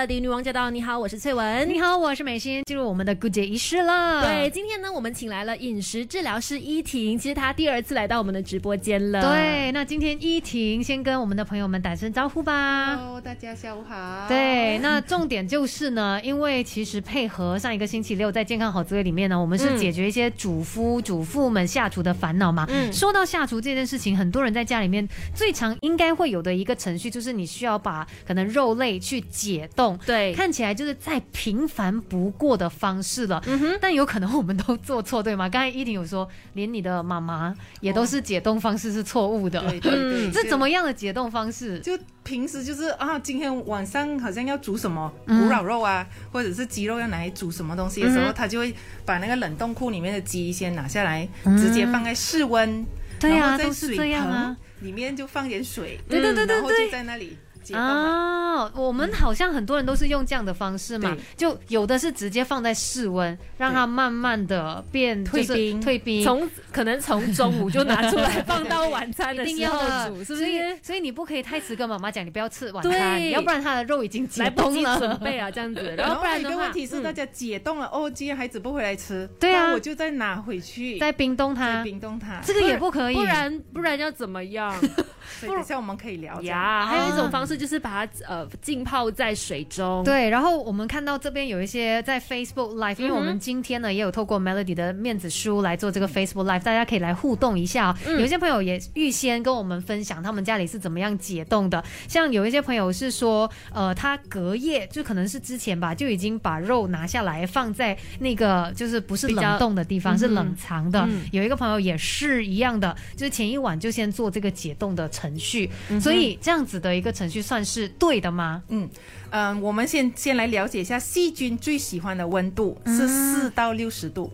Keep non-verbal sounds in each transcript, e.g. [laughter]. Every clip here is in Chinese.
Melody 女王驾到！你好，我是翠文。你好，我是美心。进入我们的 Good 姐仪式了。对，今天呢，我们请来了饮食治疗师依婷，其实她第二次来到我们的直播间了。对，那今天依婷先跟我们的朋友们打声招呼吧。Hello，大家下午好。对，那重点就是呢，因为其实配合上一个星期六在健康好滋味里面呢，我们是解决一些主夫、主妇们下厨的烦恼嘛。嗯。说到下厨这件事情，很多人在家里面最常应该会有的一个程序，就是你需要把可能肉类去解冻。对，看起来就是再平凡不过的方式了。嗯哼，但有可能我们都做错，对吗？刚才依婷有说，连你的妈妈也都是解冻方式是错误的。对对对，这怎么样的解冻方式？就平时就是啊，今天晚上好像要煮什么古老肉啊，或者是鸡肉要拿来煮什么东西的时候，他就会把那个冷冻库里面的鸡先拿下来，直接放在室温，对啊，都是这样啊，里面就放点水，对对对对对，就在那里。啊，我们好像很多人都是用这样的方式嘛，就有的是直接放在室温，让它慢慢的变退冰，退冰，从可能从中午就拿出来放到晚餐的时候 [laughs] 煮，是不是？所以你不可以太迟跟妈妈讲，你不要吃晚餐，要不然它的肉已经解冻了，准备啊这样子。[laughs] 然后不然一个问题是大家解冻了哦，今天孩子不回来吃，对啊，我就再拿回去，再冰冻它，冰冻它，这个也不可以，不然不然要怎么样？[laughs] 等下我们可以聊呀。还有一种方式就是把它呃浸泡在水中。对，然后我们看到这边有一些在 Facebook Live，因为我们今天呢也有透过 Melody 的面子书来做这个 Facebook Live，大家可以来互动一下。有一些朋友也预先跟我们分享他们家里是怎么样解冻的。像有一些朋友是说，呃，他隔夜就可能是之前吧，就已经把肉拿下来放在那个就是不是冷冻的地方，是冷藏的。有一个朋友也是一样的，就是前一晚就先做这个解冻的程序。所以这样子的一个程序算是对的吗？嗯嗯，我们先先来了解一下细菌最喜欢的温度是四到六十度。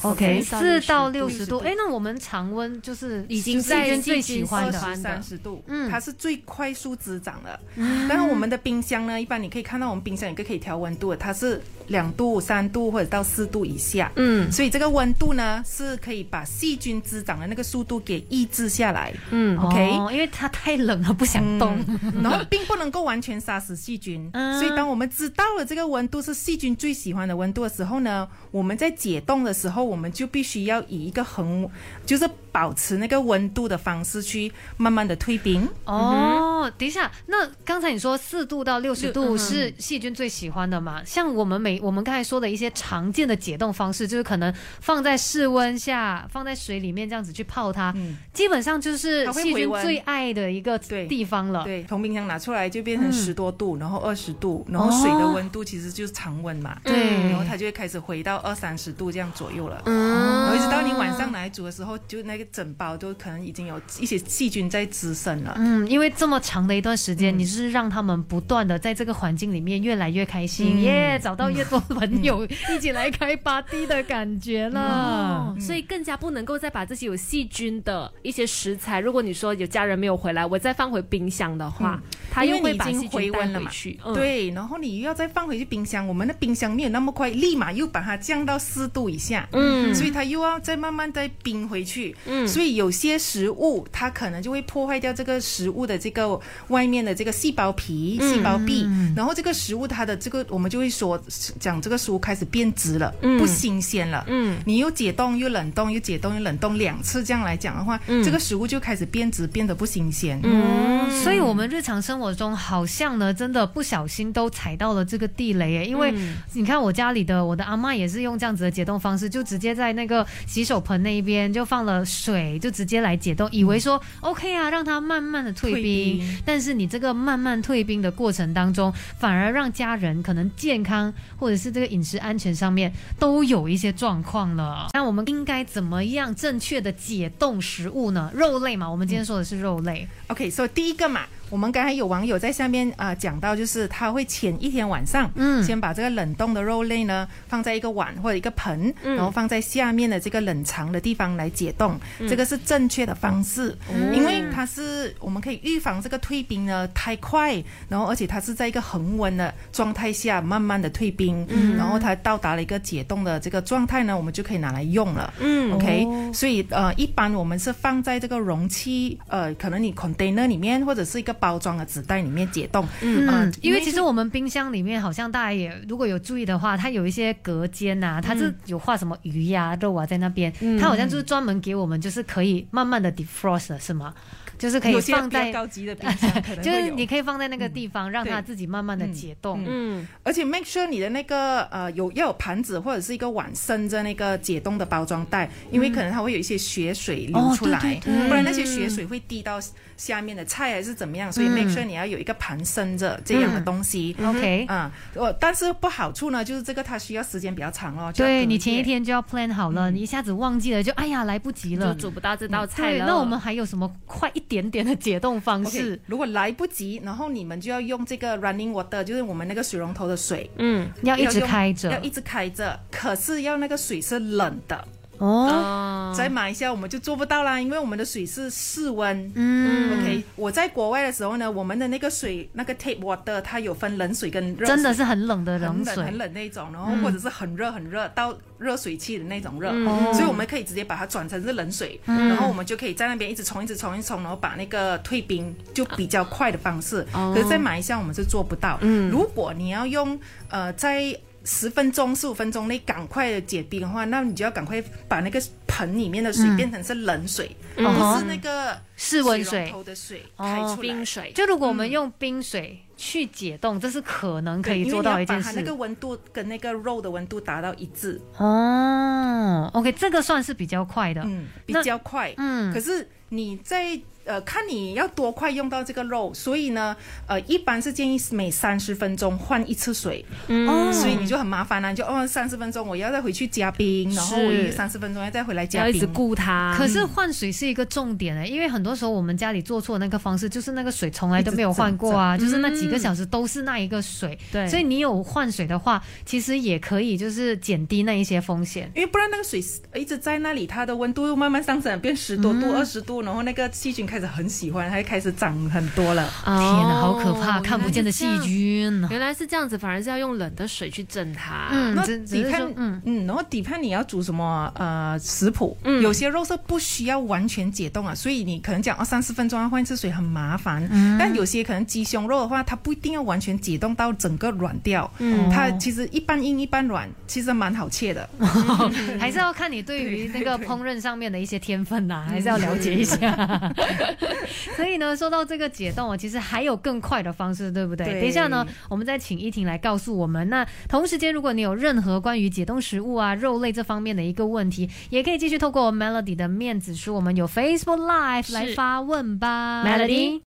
OK，四到六十度。哎，那我们常温就是已经细菌最喜欢的三十度，嗯，它是最快速滋长的。嗯，但是我们的冰箱呢，一般你可以看到我们冰箱有个可以调温度的，它是两度、三度或者到四度以下。嗯，所以这个温度呢是可以把细菌滋长的那个速度给抑制下来。嗯，OK，因为它太冷了，不想动，然后并不能够完全杀死细菌。所以当我们知道了这个温度是细菌最喜欢的温度的时候呢，我们在解冻的时候。我们就必须要以一个恒，就是保持那个温度的方式去慢慢的退冰。哦，等一下，那刚才你说四度到六十度是细菌最喜欢的嘛？像我们每我们刚才说的一些常见的解冻方式，就是可能放在室温下，放在水里面这样子去泡它，基本上就是细菌最爱的一个地方了。对，从冰箱拿出来就变成十多度，然后二十度，然后水的温度其实就是常温嘛。对，然后它就会开始回到二三十度这样左右了。嗯，然后一直到你晚上来煮的时候，就那个整包都可能已经有一些细菌在滋生了。嗯，因为这么长的一段时间，你是让他们不断的在这个环境里面越来越开心，耶，找到越多朋友一起来开 party 的感觉了。所以更加不能够再把这些有细菌的一些食材，如果你说有家人没有回来，我再放回冰箱的话，它又会把细菌回回去。对，然后你又要再放回去冰箱，我们的冰箱没有那么快，立马又把它降到四度以下。嗯。嗯，所以它又要再慢慢再冰回去。嗯，所以有些食物它可能就会破坏掉这个食物的这个外面的这个细胞皮、细胞壁，然后这个食物它的这个我们就会说讲这个食物开始变质了，不新鲜了。嗯，你又解冻又冷冻又解冻又冷冻两次这样来讲的话，这个食物就开始变质，变得不新鲜。嗯，所以我们日常生活中好像呢，真的不小心都踩到了这个地雷耶。因为你看我家里的我的阿妈也是用这样子的解冻方式，就直。直接在那个洗手盆那一边就放了水，就直接来解冻，以为说 OK 啊，让它慢慢的退冰。但是你这个慢慢退冰的过程当中，反而让家人可能健康或者是这个饮食安全上面都有一些状况了。那我们应该怎么样正确的解冻食物呢？肉类嘛，我们今天说的是肉类。OK，所以第一个嘛。我们刚才有网友在下面啊讲到，就是他会前一天晚上，嗯，先把这个冷冻的肉类呢放在一个碗或者一个盆，嗯。然后放在下面的这个冷藏的地方来解冻，这个是正确的方式，因为它是我们可以预防这个退冰呢太快，然后而且它是在一个恒温的状态下慢慢的退冰，嗯，然后它到达了一个解冻的这个状态呢，我们就可以拿来用了，嗯，OK，所以呃一般我们是放在这个容器，呃，可能你 container 里面或者是一个。包装的纸袋里面解冻。嗯，呃因为其实我们冰箱里面好像大家也如果有注意的话，它有一些隔间呐、它是有画什么鱼呀、肉啊在那边，它好像就是专门给我们就是可以慢慢的 defrost 是吗？就是可以放在。高级的冰 [laughs] 箱可能就是你可以放在那个地方，让它自己慢慢的解冻。嗯，而且 make sure 你的那个呃有要有盘子或者是一个碗伸着那个解冻的包装袋，因为可能它会有一些血水流出来，哦对对对不然那些血水会滴到下面的菜还是怎么样，所以 make sure 你要有一个盘伸着这样的东西。OK，、啊，我但是不好处呢，就是这个它需要时间比较长哦。就对你前一天就要 plan 好了，你一下子忘记了，就哎呀来不及了就。煮不到这道菜对，了。那我们还有什么快一点点点的解冻方式？如果来不及，然后你们就要用这个 running water，就是我们那个水龙头的水，嗯要一直开着要一直开着，可是要那个水是冷的。哦。哦，在马来西亚我们就做不到啦，因为我们的水是室温。嗯。OK，我在国外的时候呢，我们的那个水那个 tap water 它有分冷水跟热水，真的是很冷的冷很冷很，冷那种，然后或者是很热很热到热水器的那种热，嗯。所以我们可以直接把它转成是冷水，然后我们就可以在那边一直冲一直冲一直冲，然后把那个退冰就比较快的方式。哦。可是，在马来西亚我们是做不到。嗯。如果你要用呃在十分钟、十五分钟内赶快的解冰的话，那你就要赶快把那个盆里面的水变成是冷水，嗯不是那个室温水水头的水开哦出来。冰水，就如果我们用冰水去解冻，这是可能可以做到把它那个。温度跟那个肉的温度达到一致，哦，OK，这个算是比较快的。嗯，比较快。嗯可是你在呃看你要多快用到这个肉，所以呢，呃，一般是建议每三十分钟换一次水，嗯所以你就很麻烦了、你就哦三十分钟我要再回去加冰，然后三十分钟要再回来加要一直。顾它。可是换水是一个重点哎，因为很多时候我们家里做错那个方式，就是那个水从来都没有换过啊，就是那几个小时都是那一个水。对，所以你有换水的话，其实也可以就是减低那一些风险。因为不然那个水一直在那里，它的温度又慢慢上升，变十多嗯度、二十、度，然后那个细菌开始很喜欢，它就开始长很多了。天哪，好可怕，哦看不见的细。菌。原来是这样子，反而是要用冷的水去蒸它。嗯，底看，嗯，嗯，然后底盘你要煮什么呃食谱，嗯有些肉是不需要完全解冻啊，所以你可能讲哦三十分钟要换一次水很麻烦，嗯但有些可能鸡胸肉的话，它不一定要完全解冻到整个软掉，嗯它其实一半硬一半软，其实蛮好切的。[laughs] 还是要看你对于那个烹饪上面的一些天分呐、嗯还是要了解一下。[laughs] [laughs] 所以呢，说到这个解冻啊，其实还有更快的方式，对不对？对等一下呢，我们再请依婷来告诉我们。那同时间，如果你有任何关于解冻食物啊、肉类这方面的一个问题，也可以继续透过 Melody 的面子书，我们有 Facebook Live 是来发问吧。Melody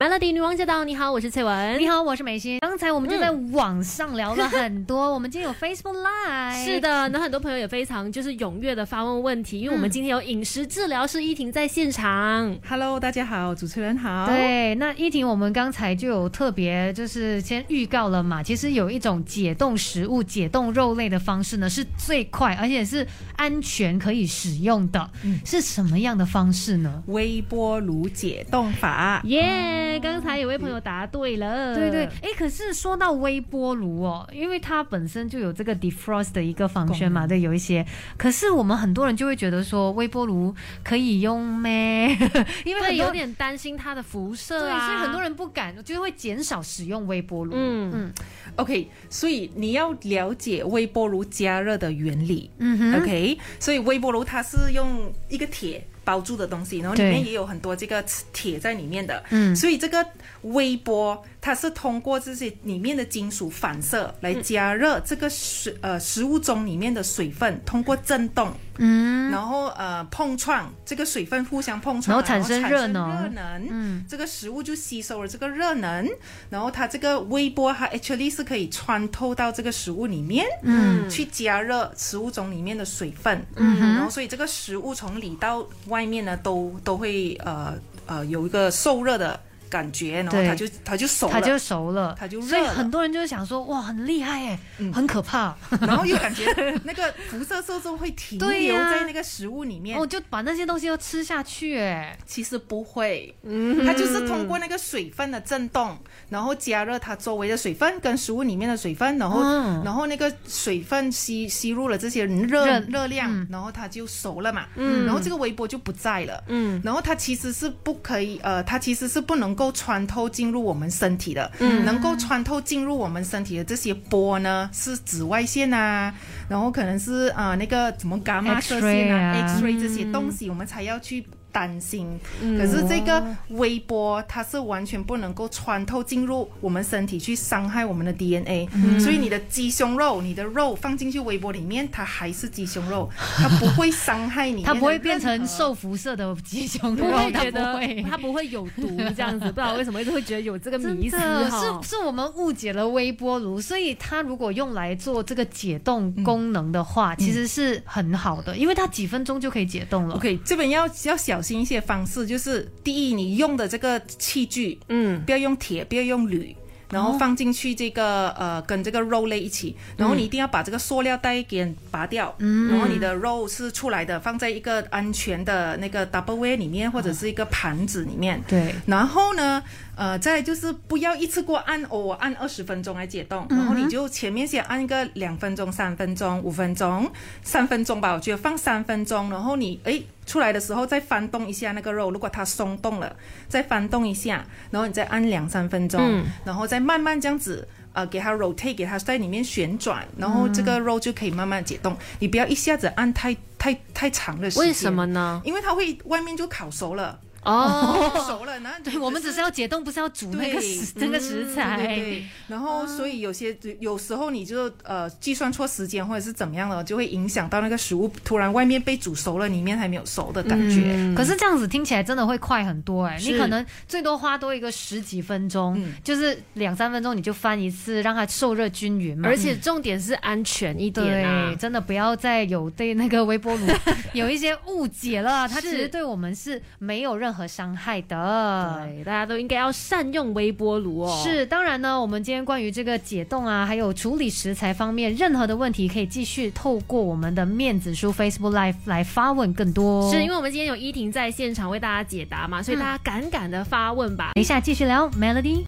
Melody 女王驾到，你好，我是翠文。你好，我是美心。刚才我们就在网上聊了很多，我们今天有 Facebook Live。是的，那很多朋友也非常就是踊跃的发问问题，因为我们今天有饮食治疗师依婷在现场。Hello，大家好，主持人好。对，那依婷，我们刚才就有特别就是先预告了嘛，其实有一种解冻食物、解冻肉类的方式呢，是最快而且是安全可以使用的，是什么样的方式呢？微波炉解冻法。耶、刚才有位朋友答对了。对对，哎，可是说到微波炉哦，因为它本身就有这个 defrost 的一个方圈嘛，对，有一些。可是我们很多人就会觉得说，微波炉可以用咩？[laughs] 因为有点担心它的辐射对，啊，所以很多人不敢，就是会减少使用微波炉。嗯嗯 OK，所以你要了解微波炉加热的原理。嗯哼 OK，所以微波炉它是用一个铁包住的东西，然后里面也有很多这个铁在里面的。嗯所以这个微波它是通过这些里面的金属反射来加热这个水、呃食物中里面的水分，通过震动，嗯。然后呃碰撞，这个水分互相碰撞，然后产生热热能。热能，嗯。这个食物就吸收了这个热能，然后它这个微波它 actually 是可以穿透到这个食物里面，嗯。去加热食物中里面的水分，嗯然后所以这个食物从里到外面呢，都都会呃呃有一个受热的感觉，然后对。它就它就熟了，它就熟了，它就热所以很多人就是想说，哇，很厉害哎，嗯。很可怕，[laughs] 然后又感觉那个辐射色素会停对留呀在那个食物里面，我就把那些东西都吃下去哎。其实不会，嗯。它就是通过那个水分的震动，然后加热它周围的水分跟食物里面的水分，然后、嗯。然后那个水分吸吸入了这些热热热量，嗯。然后它就熟了嘛，嗯。然后这个微波就不在了。嗯。然后它其实是不可以，呃，它其实是不能够穿透进入我们身体的，嗯，能够穿透进入我们身体的这些波呢，是紫外线啊，然后可能是啊、呃那个什么伽马射线啊、X-ray 啊 X-ray 这些东西，我们才要去。担心，可是这个微波它是完全不能够穿透进入我们身体去伤害我们的 DNA，、所以你的鸡胸肉、你的肉放进去微波里面，它还是鸡胸肉，它不会伤害你，[laughs] 它不会变成受辐射的鸡胸肉，不会它觉得不会。它不会有毒这样子，不知道为什么一直会觉得有这个迷思哈。是。是我们误解了微波炉，所以它如果用来做这个解冻功能的话，其实是很好的，因为它几分钟就可以解冻了。OK，这边要要小心一些方式，就是第一，你用的这个器具，嗯，不要用铁，不要用铝。然后放进去这个、呃，跟这个肉类一起，然后你一定要把这个塑料袋给拔掉，嗯然后你的肉是出来的，放在一个安全的那个 double way 里面或者是一个盘子里面。对，然后呢，呃，再就是不要一次过按哦，我按二十分钟来解冻，然后你就前面先按一个两分钟、三分钟、五分钟、三分钟吧，我觉得放三分钟，然后你诶出来的时候再翻动一下那个肉，如果它松动了，再翻动一下，然后你再按两三分钟，嗯然后再慢慢这样子。呃，给它 rotate，给它在里面旋转，然后这个肉就可以慢慢解冻。你不要一下子按太太太长的时间。为什么？呢？因为它会外面就烤熟了，哦，熟了，那对，我们只是要解冻，不是要煮那个食那个食材。对然后所以有些有时候你就呃计算错时间或者是怎么样了，就会影响到那个食物突然外面被煮熟了，里面还没有熟的感觉。嗯可是这样子听起来真的会快很多哎、你可能最多花多一个十几分钟，嗯就是两三分钟你就翻一次，让它受热均匀嘛。而且重点是安全一点啊对，。真的不要再有对那个微波炉 [laughs] 有一些误解了，它其实对我们是没有任何伤害的。对，大家都应该要善用微波炉哦。是，当然呢，我们今天关于这个解冻啊，还有处理食材方面，任何的问题可以继续透过我们的面子书 Facebook Live 来发问更多。是因为我们今天有依婷在现场为大家解答嘛，所以大家敢敢的发问吧。等一下继续聊 Melody。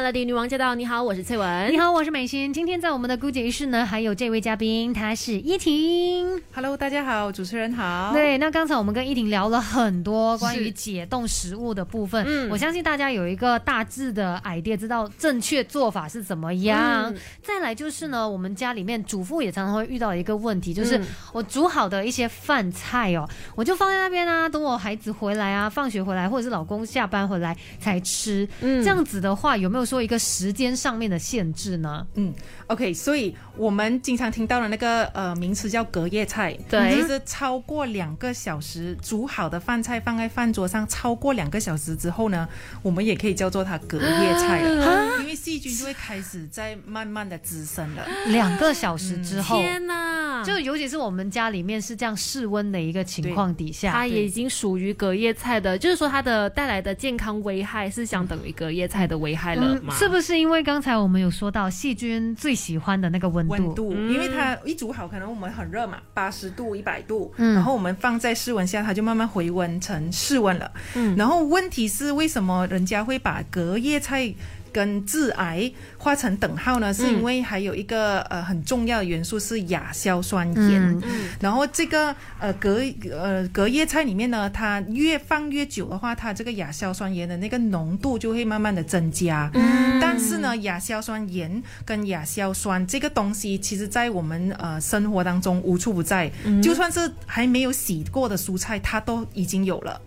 Melody 女王驾到，你好，我是翠文。你好，我是美心。今天在我们的姑姐仪式呢，还有这位嘉宾，她是依婷。Hello，大家好，主持人好。对，那刚才我们跟依婷聊了很多关于解冻食物的部分，嗯我相信大家有一个大致的 idea，知道正确做法是怎么样。嗯再来就是呢，我们家里面主妇也常常会遇到一个问题，就是嗯我煮好的一些饭菜哦，我就放在那边啊，等我孩子回来啊，放学回来，或者是老公下班回来才吃。嗯这样子的话，有没有说一个时间上面的限制呢？嗯，OK，所以我们经常听到的那个呃名词叫隔夜菜，对其实超过两个小时煮好的饭菜放在饭桌上超过两个小时之后呢，我们也可以叫做它隔夜菜了，因为细菌就会开始在慢慢的滋生了。两个小时之后。天哪，就尤其是我们家里面是这样室温的一个情况底下，它也已经属于隔夜菜的，就是说它的带来的健康危害是相等于隔夜菜的危害了嘛？嗯是不是因为刚才我们有说到细菌最喜欢的那个温度？温度，嗯因为它一煮好，可能我们很热嘛，八十度、一百度，嗯然后我们放在室温下，它就慢慢回温成室温了。嗯然后问题是，为什么人家会把隔夜菜跟致癌画成等号呢？是因为还有一个呃很重要的元素是亚硝酸盐。嗯嗯然后这个呃隔呃隔夜菜里面呢，它越放越久的话，它这个亚硝酸盐的那个浓度就会慢慢的增加。嗯但是呢，亚硝酸盐跟亚硝酸这个东西，其实在我们呃生活当中无处不在。就算是还没有洗过的蔬菜，它都已经有了。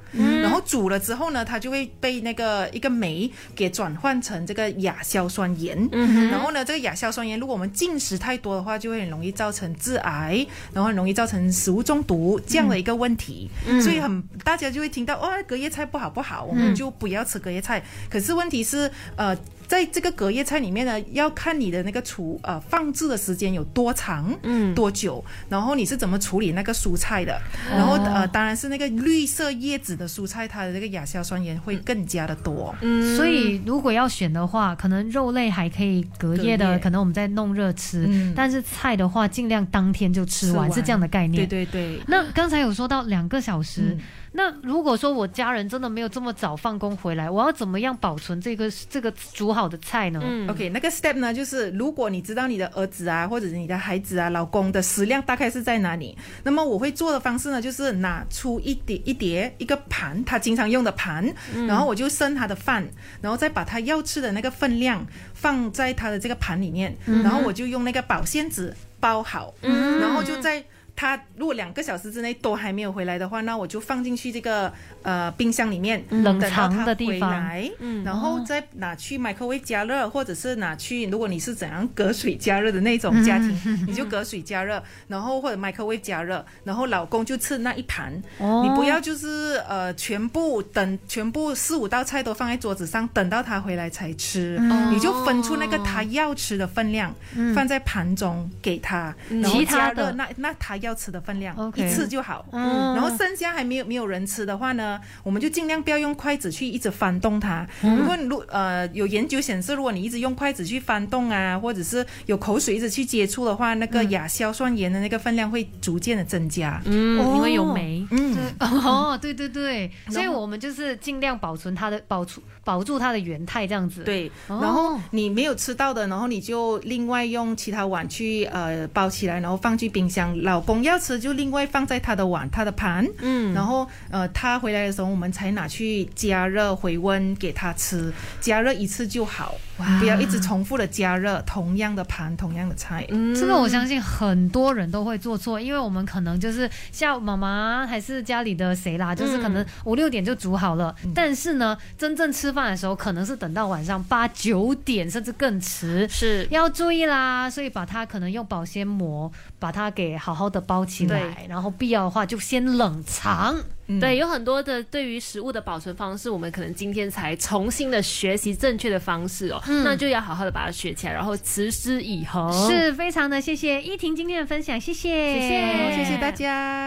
然后煮了之后呢，它就会被那个一个酶给转换成这个亚硝酸盐。嗯然后呢，这个亚硝酸盐，如果我们进食太多的话，就会很容易造成致癌，然后很容易造成食物中毒这样的一个问题。所以很大家就会听到哦，隔夜菜不好不好，我们就不要吃隔夜菜。可是问题是，呃。在这个隔夜菜里面呢，要看你的那个储呃放置的时间有多长，嗯。多久，然后你是怎么处理那个蔬菜的，然后呃，当然是那个绿色叶子的蔬菜，它的这个亚硝酸盐会更加的多。嗯。所以如果要选的话，可能肉类还可以隔夜的，夜。可能我们再弄热吃。嗯。但是菜的话，尽量当天就吃完，吃完。是这样的概念。对对对，那刚才有说到两个小时，嗯那如果说我家人真的没有这么早放工回来，我要怎么样保存这个这个煮好好的菜呢？嗯 OK，那个 step 呢，就是如果你知道你的儿子啊，或者是你的孩子啊、老公的食量大概是在哪里，那么我会做的方式呢，就是拿出一碟一碟一个盘，他经常用的盘，然后我就剩他的饭，然后再把他要吃的那个分量放在他的这个盘里面，然后我就用那个保鲜纸包好，然后就在。他如果两个小时之内都还没有回来的话，那我就放进去这个呃冰箱里面，冷藏的地回方来，然后再拿去 microwave 加热，或者是拿去，如果你是怎样隔水加热的那种家庭，[laughs] 你就隔水加热，然后或者 microwave 加热，然后老公就吃那一盘，哦。你不要就是呃全部等全部四五道菜都放在桌子上，等到他回来才吃，嗯。你就分出那个他要吃的分量，放在盘中给他，然后其他的加热那那他要吃的分量一次就好，嗯然后剩下还没有没有人吃的话呢，我们就尽量不要用筷子去一直翻动它。嗯如果你如呃有研究显示，如果你一直用筷子去翻动啊，或者是有口水一直去接触的话，那个亚硝酸盐的那个分量会逐渐的增加。嗯，哦因为有酶。嗯，[laughs] 哦，对对对，所以我们就是尽量保存它的保存保住它的原态这样子。，对。哦然后你没有吃到的，然后你就另外用其他碗去呃包起来，然后放去冰箱。老公要吃就另外放在他的碗、他的盘。嗯，然后呃，他回来的时候，我们才拿去加热回温给他吃，加热一次就好，不要一直重复的加热同样的盘、同样的菜。嗯这个我相信很多人都会做错，因为我们可能就是像妈妈还是家里的谁啦，就是可能五六点就煮好了，但是呢，真正吃饭的时候可能是等到晚上八九点甚至更迟。是要注意啦，所以把它可能用保鲜膜把它给好好的包起来，然后必要的话就先冷藏。嗯对，有很多的对于食物的保存方式，我们可能今天才重新的学习正确的方式哦，那就要好好的把它学起来，然后持之以恒。是非常的谢谢依婷今天的分享，谢谢，谢谢谢谢大家。